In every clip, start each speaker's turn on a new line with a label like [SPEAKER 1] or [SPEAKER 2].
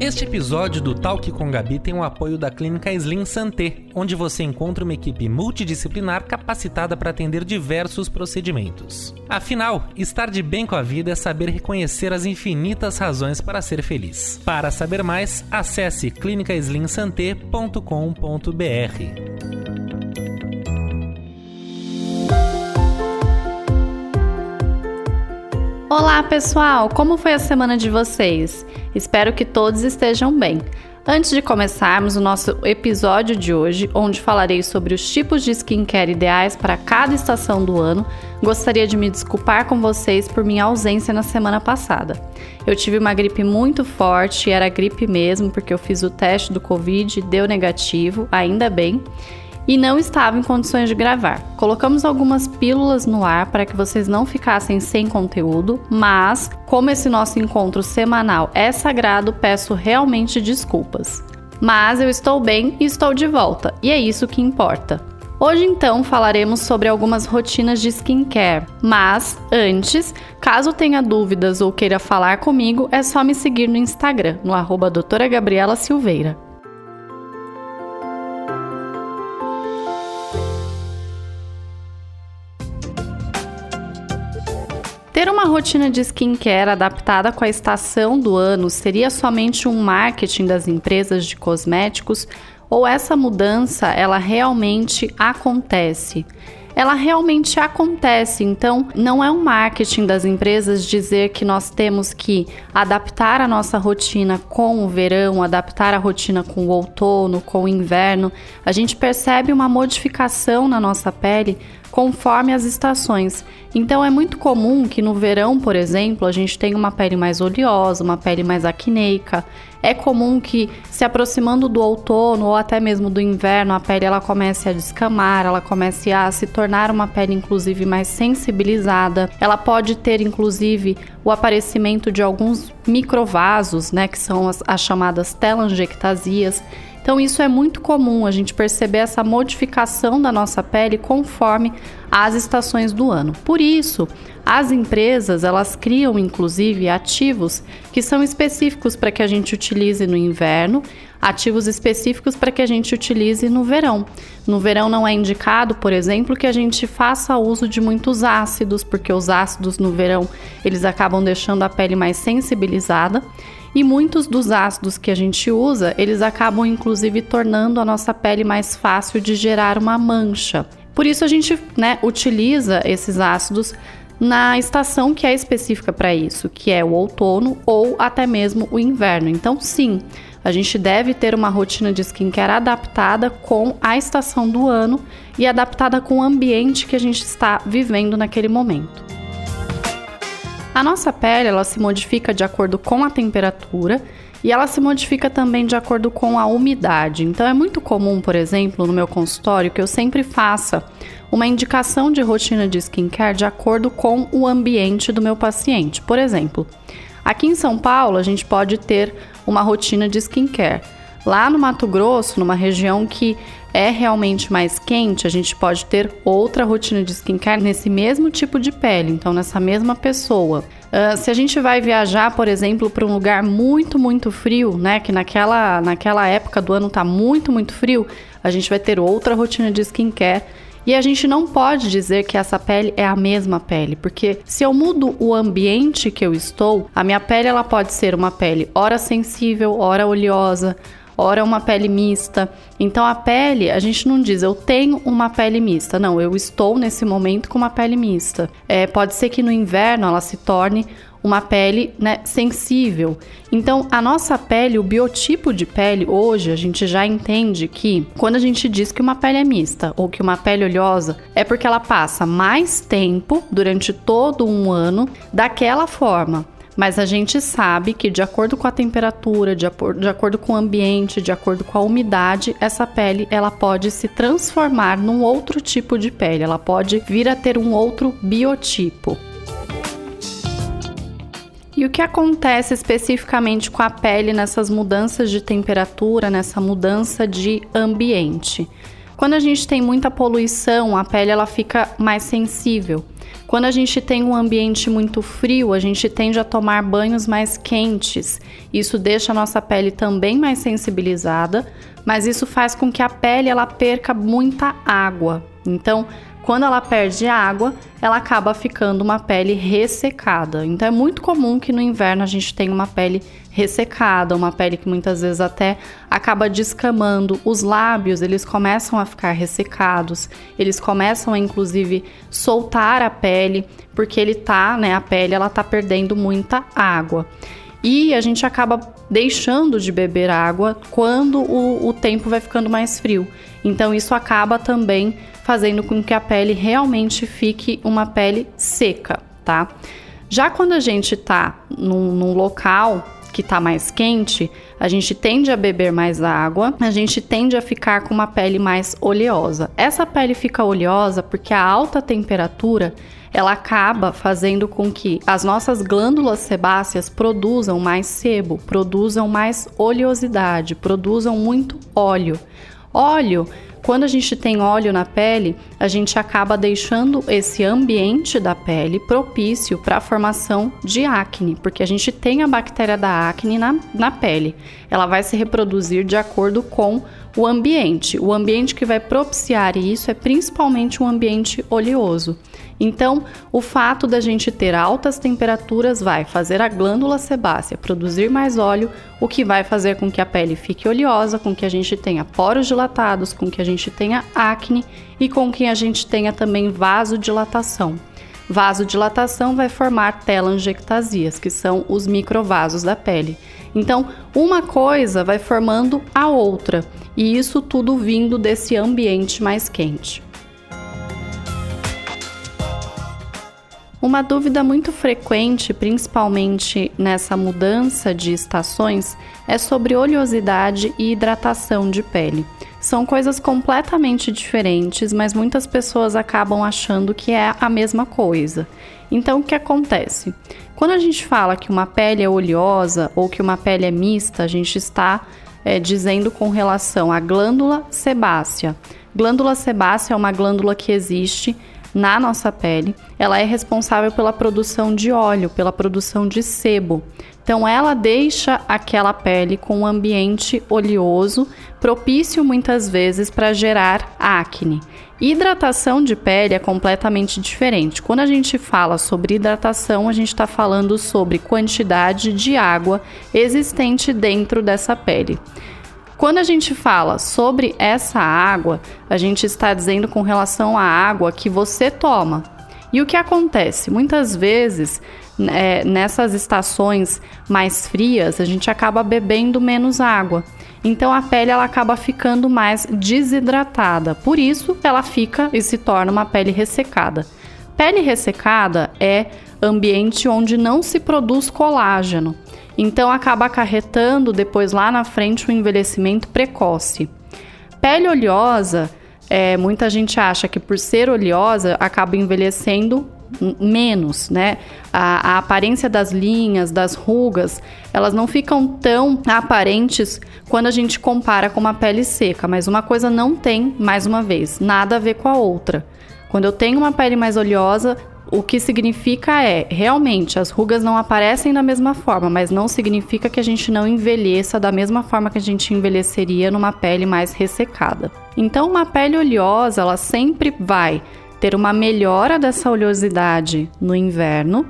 [SPEAKER 1] Este episódio do Talk com Gabi tem o apoio da Clínica Slim Santé, onde você encontra uma equipe multidisciplinar capacitada para atender diversos procedimentos. Afinal, estar de bem com a vida é saber reconhecer as infinitas razões para ser feliz. Para saber mais, acesse clinicaslimsanté.com.br.
[SPEAKER 2] Olá, pessoal! Como foi a semana de vocês? Espero que todos estejam bem. Antes de começarmos o nosso episódio de hoje, onde falarei sobre os tipos de skincare ideais para cada estação do ano, gostaria de me desculpar com vocês por minha ausência na semana passada. Eu tive uma gripe muito forte, era gripe mesmo, porque eu fiz o teste do Covid e deu negativo, ainda bem e não estava em condições de gravar. Colocamos algumas pílulas no ar para que vocês não ficassem sem conteúdo, mas como esse nosso encontro semanal é sagrado, peço realmente desculpas. Mas eu estou bem e estou de volta, e é isso que importa. Hoje então falaremos sobre algumas rotinas de skincare, mas antes, caso tenha dúvidas ou queira falar comigo, é só me seguir no Instagram, no arroba doutora Gabriela Silveira. Ter uma rotina de skincare adaptada com a estação do ano seria somente um marketing das empresas de cosméticos ou essa mudança ela realmente acontece? ela realmente acontece. Então, não é um marketing das empresas dizer que nós temos que adaptar a nossa rotina com o verão, adaptar a rotina com o outono, com o inverno. A gente percebe uma modificação na nossa pele conforme as estações. Então é muito comum que no verão, por exemplo, a gente tenha uma pele mais oleosa, uma pele mais acneica. É comum que se aproximando do outono ou até mesmo do inverno, a pele ela comece a descamar, ela comece a se tornar uma pele inclusive mais sensibilizada. Ela pode ter inclusive o aparecimento de alguns microvasos, né, que são as, as chamadas telangiectasias. Então, isso é muito comum a gente perceber essa modificação da nossa pele conforme as estações do ano. Por isso, as empresas elas criam inclusive ativos que são específicos para que a gente utilize no inverno, ativos específicos para que a gente utilize no verão. No verão não é indicado, por exemplo, que a gente faça uso de muitos ácidos, porque os ácidos no verão eles acabam deixando a pele mais sensibilizada. E muitos dos ácidos que a gente usa, eles acabam inclusive tornando a nossa pele mais fácil de gerar uma mancha. Por isso a gente né, utiliza esses ácidos na estação que é específica para isso, que é o outono ou até mesmo o inverno. Então, sim, a gente deve ter uma rotina de skincare adaptada com a estação do ano e adaptada com o ambiente que a gente está vivendo naquele momento. A nossa pele ela se modifica de acordo com a temperatura e ela se modifica também de acordo com a umidade. Então é muito comum, por exemplo, no meu consultório que eu sempre faça uma indicação de rotina de skincare de acordo com o ambiente do meu paciente. Por exemplo, aqui em São Paulo a gente pode ter uma rotina de skincare. Lá no Mato Grosso, numa região que é realmente mais quente, a gente pode ter outra rotina de skincare nesse mesmo tipo de pele, então nessa mesma pessoa. Uh, se a gente vai viajar, por exemplo, para um lugar muito, muito frio, né? Que naquela, naquela época do ano está muito, muito frio, a gente vai ter outra rotina de skincare. E a gente não pode dizer que essa pele é a mesma pele, porque se eu mudo o ambiente que eu estou, a minha pele ela pode ser uma pele ora sensível, ora oleosa, ora uma pele mista. Então a pele, a gente não diz eu tenho uma pele mista, não, eu estou nesse momento com uma pele mista. É, pode ser que no inverno ela se torne uma pele né, sensível. Então, a nossa pele, o biotipo de pele, hoje a gente já entende que quando a gente diz que uma pele é mista ou que uma pele oleosa, é porque ela passa mais tempo durante todo um ano daquela forma Mas a gente sabe que, de acordo com a temperatura, de, de acordo com o ambiente, de acordo com a umidade, essa pele ela pode se transformar num outro tipo de pele, ela pode vir a ter um outro biotipo. E o que acontece especificamente com a pele nessas mudanças de temperatura, nessa mudança de ambiente? Quando a gente tem muita poluição, a pele ela fica mais sensível. Quando a gente tem um ambiente muito frio, a gente tende a tomar banhos mais quentes. Isso deixa a nossa pele também mais sensibilizada, mas isso faz com que a pele ela perca muita água. Então, quando ela perde água, ela acaba ficando uma pele ressecada. Então é muito comum que no inverno a gente tenha uma pele ressecada, uma pele que muitas vezes até acaba descamando. Os lábios, eles começam a ficar ressecados, eles começam a inclusive soltar a pele, porque ele tá, né, a pele ela tá perdendo muita água. E a gente acaba deixando de beber água quando o, o tempo vai ficando mais frio. Então isso acaba também fazendo com que a pele realmente fique uma pele seca, tá? Já quando a gente tá num, num local que está mais quente, a gente tende a beber mais água, a gente tende a ficar com uma pele mais oleosa. Essa pele fica oleosa porque a alta temperatura ela acaba fazendo com que as nossas glândulas sebáceas produzam mais sebo, produzam mais oleosidade, produzam muito óleo. Óleo quando a gente tem óleo na pele, a gente acaba deixando esse ambiente da pele propício para a formação de acne, porque a gente tem a bactéria da acne na, na pele. Ela vai se reproduzir de acordo com o ambiente. O ambiente que vai propiciar isso é principalmente um ambiente oleoso. Então, o fato da gente ter altas temperaturas vai fazer a glândula sebácea produzir mais óleo, o que vai fazer com que a pele fique oleosa, com que a gente tenha poros dilatados, com que a gente tenha acne e com que a gente tenha também vasodilatação. Vasodilatação vai formar telangiectasias, que são os microvasos da pele. Então, uma coisa vai formando a outra, e isso tudo vindo desse ambiente mais quente. Uma dúvida muito frequente, principalmente nessa mudança de estações, é sobre oleosidade e hidratação de pele. São coisas completamente diferentes, mas muitas pessoas acabam achando que é a mesma coisa. Então, o que acontece? Quando a gente fala que uma pele é oleosa ou que uma pele é mista, a gente está é, dizendo com relação à glândula sebácea. Glândula sebácea é uma glândula que existe na nossa pele. Ela é responsável pela produção de óleo, pela produção de sebo. Então, ela deixa aquela pele com um ambiente oleoso, propício muitas vezes para gerar acne. Hidratação de pele é completamente diferente. Quando a gente fala sobre hidratação, a gente está falando sobre quantidade de água existente dentro dessa pele. Quando a gente fala sobre essa água, a gente está dizendo com relação à água que você toma. E o que acontece? Muitas vezes, é, nessas estações mais frias, a gente acaba bebendo menos água. Então a pele ela acaba ficando mais desidratada. Por isso ela fica e se torna uma pele ressecada. Pele ressecada é ambiente onde não se produz colágeno. Então acaba acarretando depois lá na frente um envelhecimento precoce. Pele oleosa, é, muita gente acha que por ser oleosa acaba envelhecendo menos, né? A, a, aparência das linhas, das rugas, elas não ficam tão aparentes quando a gente compara com uma pele seca, mas uma coisa não tem, mais uma vez, nada a ver com a outra. Quando eu tenho uma pele mais oleosa, o que significa é, realmente, as rugas não aparecem da mesma forma, mas não significa que a gente não envelheça da mesma forma que a gente envelheceria numa pele mais ressecada. Então, uma pele oleosa, ela sempre vai ter uma melhora dessa oleosidade no inverno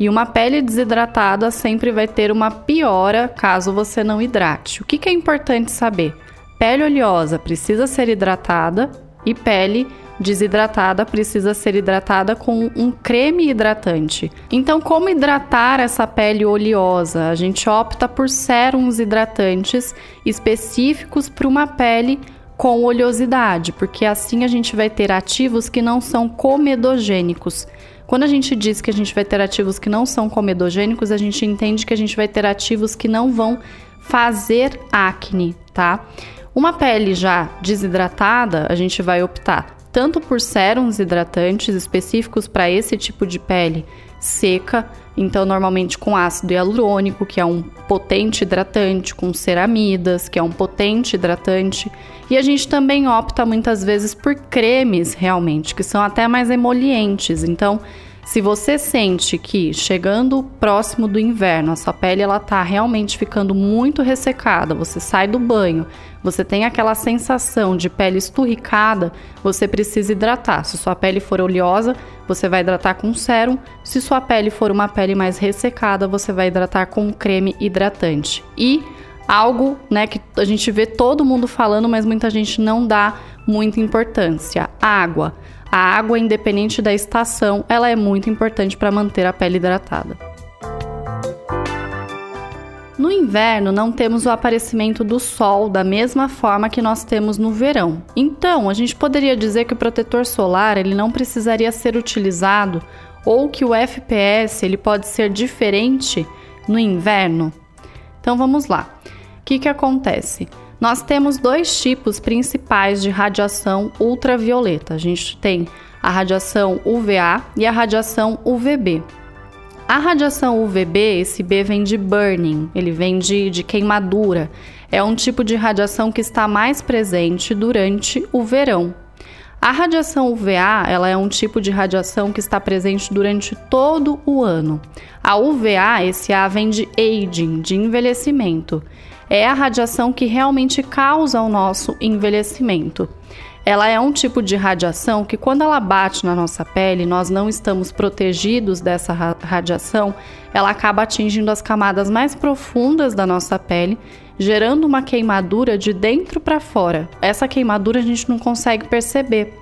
[SPEAKER 2] e uma pele desidratada sempre vai ter uma piora caso você não hidrate. O que, que é importante saber? Pele oleosa precisa ser hidratada e pele desidratada precisa ser hidratada com um creme hidratante. Então, como hidratar essa pele oleosa? A gente opta por sérums hidratantes específicos para uma pele com oleosidade, porque assim a gente vai ter ativos que não são comedogênicos. Quando a gente diz que a gente vai ter ativos que não são comedogênicos, a gente entende que a gente vai ter ativos que não vão fazer acne, tá? Uma pele já desidratada, a gente vai optar tanto por sérums hidratantes específicos para esse tipo de pele seca, então normalmente com ácido hialurônico, que é um potente hidratante, com ceramidas, que é um potente hidratante, e a gente também opta muitas vezes por cremes realmente, que são até mais emolientes. Então, se você sente que chegando próximo do inverno, a sua pele ela tá realmente ficando muito ressecada, você sai do banho, você tem aquela sensação de pele esturricada, você precisa hidratar. Se sua pele for oleosa, você vai hidratar com sérum. Se sua pele for uma pele mais ressecada, você vai hidratar com creme hidratante. E algo, né, que a gente vê todo mundo falando, mas muita gente não dá muita importância. Água. A água, independente da estação, ela é muito importante para manter a pele hidratada. No inverno, não temos o aparecimento do sol da mesma forma que nós temos no verão. Então, a gente poderia dizer que o protetor solar ele não precisaria ser utilizado ou que o FPS ele pode ser diferente no inverno. Então, vamos lá. O que, que acontece? Nós temos dois tipos principais de radiação ultravioleta. A gente tem a radiação UVA e a radiação UVB. A radiação UVB, esse B vem de burning, ele vem de, de queimadura. É um tipo de radiação que está mais presente durante o verão. A radiação UVA, ela é um tipo de radiação que está presente durante todo o ano. A UVA, esse A vem de aging, de envelhecimento. É a radiação que realmente causa o nosso envelhecimento. Ela é um tipo de radiação que, quando ela bate na nossa pele, nós não estamos protegidos dessa radiação, ela acaba atingindo as camadas mais profundas da nossa pele, gerando uma queimadura de dentro para fora. Essa queimadura a gente não consegue perceber.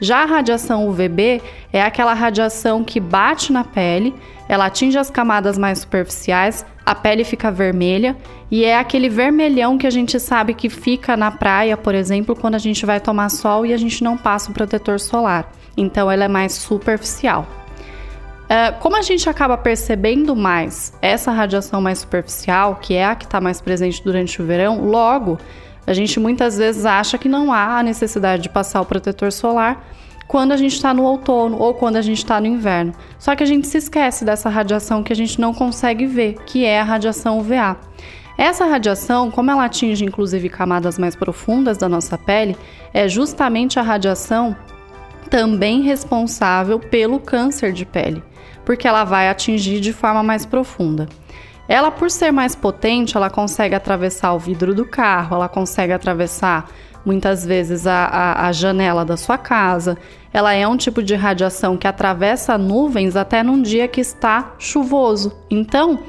[SPEAKER 2] Já a radiação UVB é aquela radiação que bate na pele, ela atinge as camadas mais superficiais, a pele fica vermelha e é aquele vermelhão que a gente sabe que fica na praia, por exemplo, quando a gente vai tomar sol e a gente não passa o protetor solar. Então ela é mais superficial. Uh, como a gente acaba percebendo mais essa radiação mais superficial, que é a que está mais presente durante o verão, logo a gente muitas vezes acha que não há a necessidade de passar o protetor solar quando a gente está no outono ou quando a gente está no inverno. Só que a gente se esquece dessa radiação que a gente não consegue ver, que é a radiação UVA. Essa radiação, como ela atinge inclusive camadas mais profundas da nossa pele, é justamente a radiação também responsável pelo câncer de pele, porque ela vai atingir de forma mais profunda. Ela, por ser mais potente, ela consegue atravessar o vidro do carro, ela consegue atravessar muitas vezes a, a, a, janela da sua casa. Ela é um tipo de radiação que atravessa nuvens até num dia que está chuvoso. Então,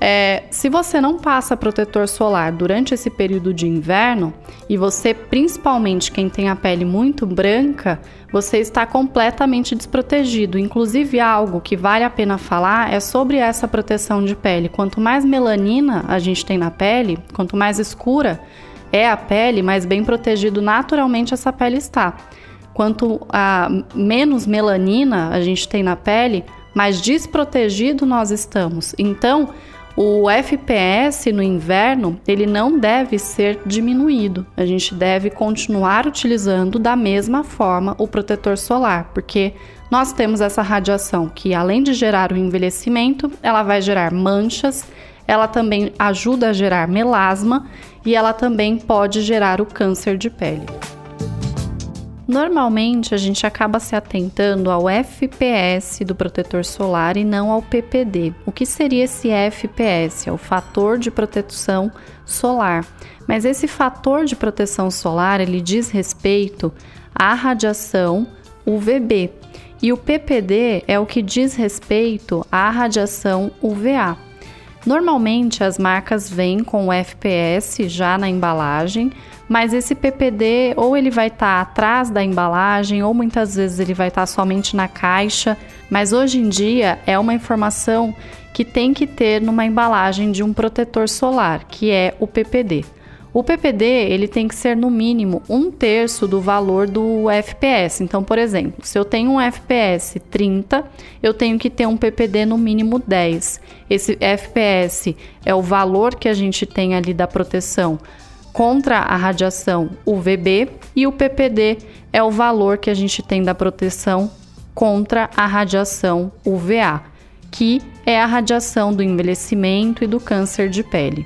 [SPEAKER 2] é, se você não passa protetor solar durante esse período de inverno, e você, principalmente quem tem a pele muito branca, você está completamente desprotegido. Inclusive, algo que vale a pena falar é sobre essa proteção de pele. Quanto mais melanina a gente tem na pele, quanto mais escura é a pele, mais bem protegido naturalmente essa pele está. Quanto a menos melanina a gente tem na pele, mais desprotegido nós estamos. Então, o FPS no inverno, ele não deve ser diminuído. A gente deve continuar utilizando da mesma forma o protetor solar, porque nós temos essa radiação que além de gerar o envelhecimento, ela vai gerar manchas, ela também ajuda a gerar melasma e ela também pode gerar o câncer de pele. Normalmente a gente acaba se atentando ao FPS do protetor solar e não ao PPD. O que seria esse FPS? É o fator de proteção solar. Mas esse fator de proteção solar ele diz respeito à radiação UVB e o PPD é o que diz respeito à radiação UVA. Normalmente as marcas vêm com o FPS já na embalagem, mas esse PPD ou ele vai estar tá atrás da embalagem ou muitas vezes ele vai estar tá somente na caixa, mas hoje em dia é uma informação que tem que ter numa embalagem de um protetor solar, que é o PPD. O PPD ele tem que ser no mínimo um terço do valor do FPS. Então, por exemplo, se eu tenho um FPS 30, eu tenho que ter um PPD no mínimo 10. Esse FPS é o valor que a gente tem ali da proteção contra a radiação UVB e o PPD é o valor que a gente tem da proteção contra a radiação UVA, que é a radiação do envelhecimento e do câncer de pele.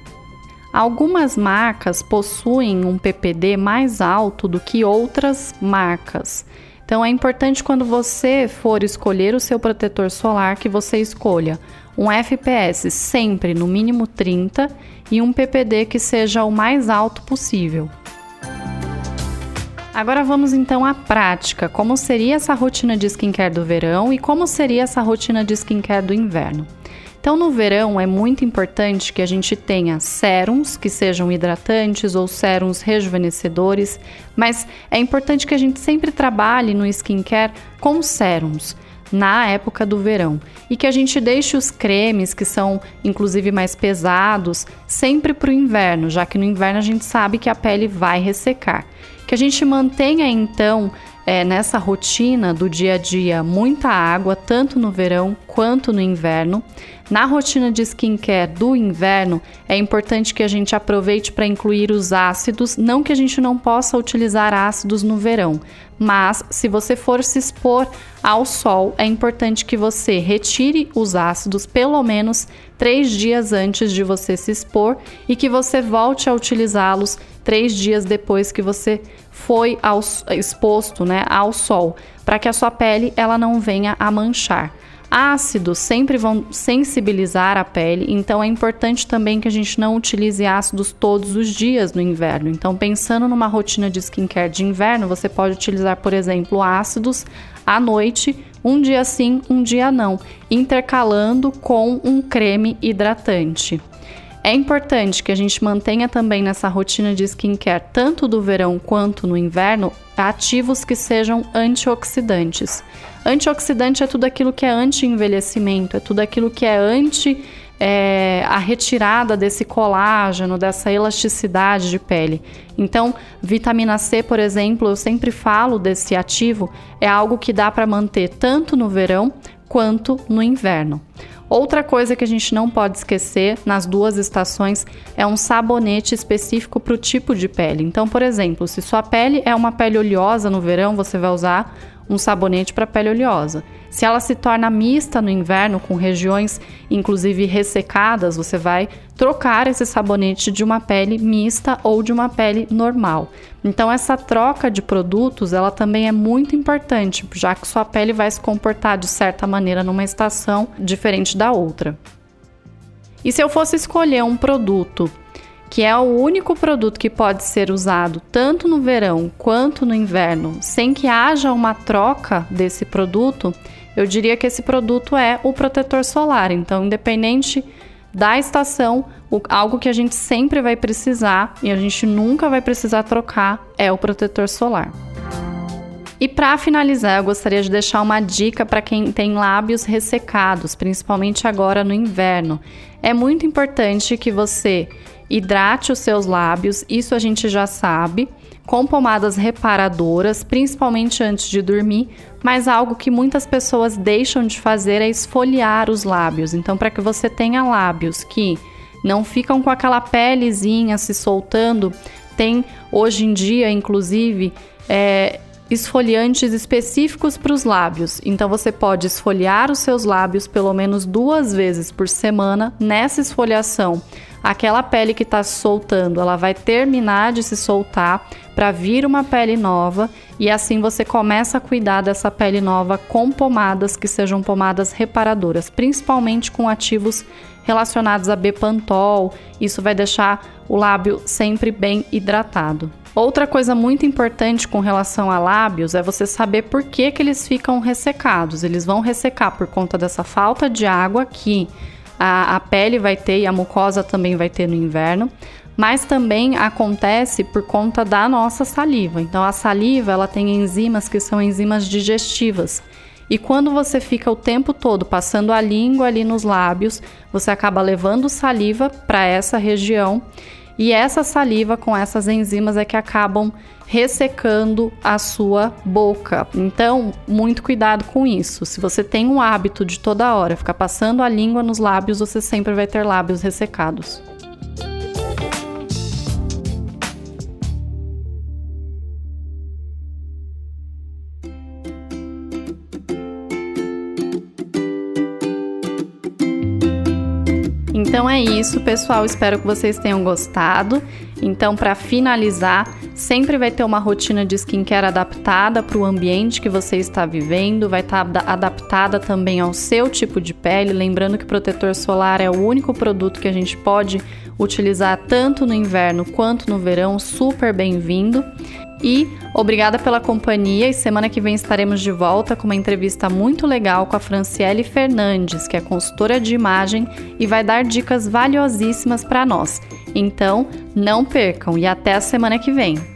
[SPEAKER 2] Algumas marcas possuem um PPD mais alto do que outras marcas. Então é importante quando você for escolher o seu protetor solar que você escolha um FPS sempre no mínimo 30 e um PPD que seja o mais alto possível. Agora vamos então à prática. Como seria essa rotina de skincare do verão e como seria essa rotina de skincare do inverno? Então, no verão é muito importante que a gente tenha sérums que sejam hidratantes ou sérums rejuvenescedores, mas é importante que a gente sempre trabalhe no skincare com sérums na época do verão e que a gente deixe os cremes que são inclusive mais pesados sempre para o inverno, já que no inverno a gente sabe que a pele vai ressecar. Que a gente mantenha então é, nessa rotina do dia a dia muita água, tanto no verão quanto no inverno. Na rotina de skincare do inverno, é importante que a gente aproveite para incluir os ácidos, não que a gente não possa utilizar ácidos no verão, mas se você for se expor ao sol, é importante que você retire os ácidos pelo menos três dias antes de você se expor e que você volte a utilizá-los três dias depois que você foi ao, exposto né, ao sol, para que a sua pele ela não venha a manchar. Ácidos sempre vão sensibilizar a pele, então é importante também que a gente não utilize ácidos todos os dias no inverno. Então, pensando numa rotina de skincare de inverno, você pode utilizar, por exemplo, ácidos à noite, um dia sim, um dia não, intercalando com um creme hidratante. É importante que a gente mantenha também nessa rotina de skincare, tanto do verão quanto no inverno, ativos que sejam antioxidantes. Antioxidante é tudo aquilo que é anti-envelhecimento, é tudo aquilo que é anti é, a retirada desse colágeno, dessa elasticidade de pele. Então, vitamina C, por exemplo, eu sempre falo desse ativo, é algo que dá para manter tanto no verão quanto no inverno. Outra coisa que a gente não pode esquecer nas duas estações é um sabonete específico para o tipo de pele. Então, por exemplo, se sua pele é uma pele oleosa no verão, você vai usar um sabonete para pele oleosa. Se ela se torna mista no inverno, com regiões inclusive ressecadas, você vai trocar esse sabonete de uma pele mista ou de uma pele normal. Então essa troca de produtos, ela também é muito importante, já que sua pele vai se comportar de certa maneira numa estação diferente da outra. E se eu fosse escolher um produto que é o único produto que pode ser usado tanto no verão quanto no inverno, sem que haja uma troca desse produto, eu diria que esse produto é o protetor solar. Então, independente da estação, algo que a gente sempre vai precisar e a gente nunca vai precisar trocar é o protetor solar. E para finalizar, eu gostaria de deixar uma dica para quem tem lábios ressecados, principalmente agora no inverno. É muito importante que você hidrate os seus lábios, isso a gente já sabe, com pomadas reparadoras, principalmente antes de dormir, mas algo que muitas pessoas deixam de fazer é esfoliar os lábios. Então, para que você tenha lábios que não ficam com aquela pelezinha se soltando, tem hoje em dia, inclusive, é, esfoliantes específicos para os lábios. Então você pode esfoliar os seus lábios pelo menos duas vezes por semana. Nessa esfoliação, aquela pele que está soltando, ela vai terminar de se soltar para vir uma pele nova e assim você começa a cuidar dessa pele nova com pomadas que sejam pomadas reparadoras, principalmente com ativos relacionados a Bepantol. Isso vai deixar o lábio sempre bem hidratado. Outra coisa muito importante com relação a lábios é você saber por que, que eles ficam ressecados. Eles vão ressecar por conta dessa falta de água que a, a pele vai ter e a mucosa também vai ter no inverno, mas também acontece por conta da nossa saliva. Então a saliva ela tem enzimas que são enzimas digestivas. E quando você fica o tempo todo passando a língua ali nos lábios, você acaba levando saliva para essa região e essa saliva com essas enzimas é que acabam ressecando a sua boca. Então, muito cuidado com isso. Se você tem um hábito de toda hora ficar passando a língua nos lábios, você sempre vai ter lábios ressecados. É isso, pessoal. Espero que vocês tenham gostado. Então, para finalizar, sempre vai ter uma rotina de skincare adaptada para o ambiente que você está vivendo, vai estar tá adaptada também ao seu tipo de pele. Lembrando que protetor solar é o único produto que a gente pode utilizar tanto no inverno quanto no verão, super bem-vindo. E obrigada pela companhia. E semana que vem estaremos de volta com uma entrevista muito legal com a Franciele Fernandes, que é consultora de imagem e vai dar dicas valiosíssimas para nós. Então, não percam e até a semana que vem.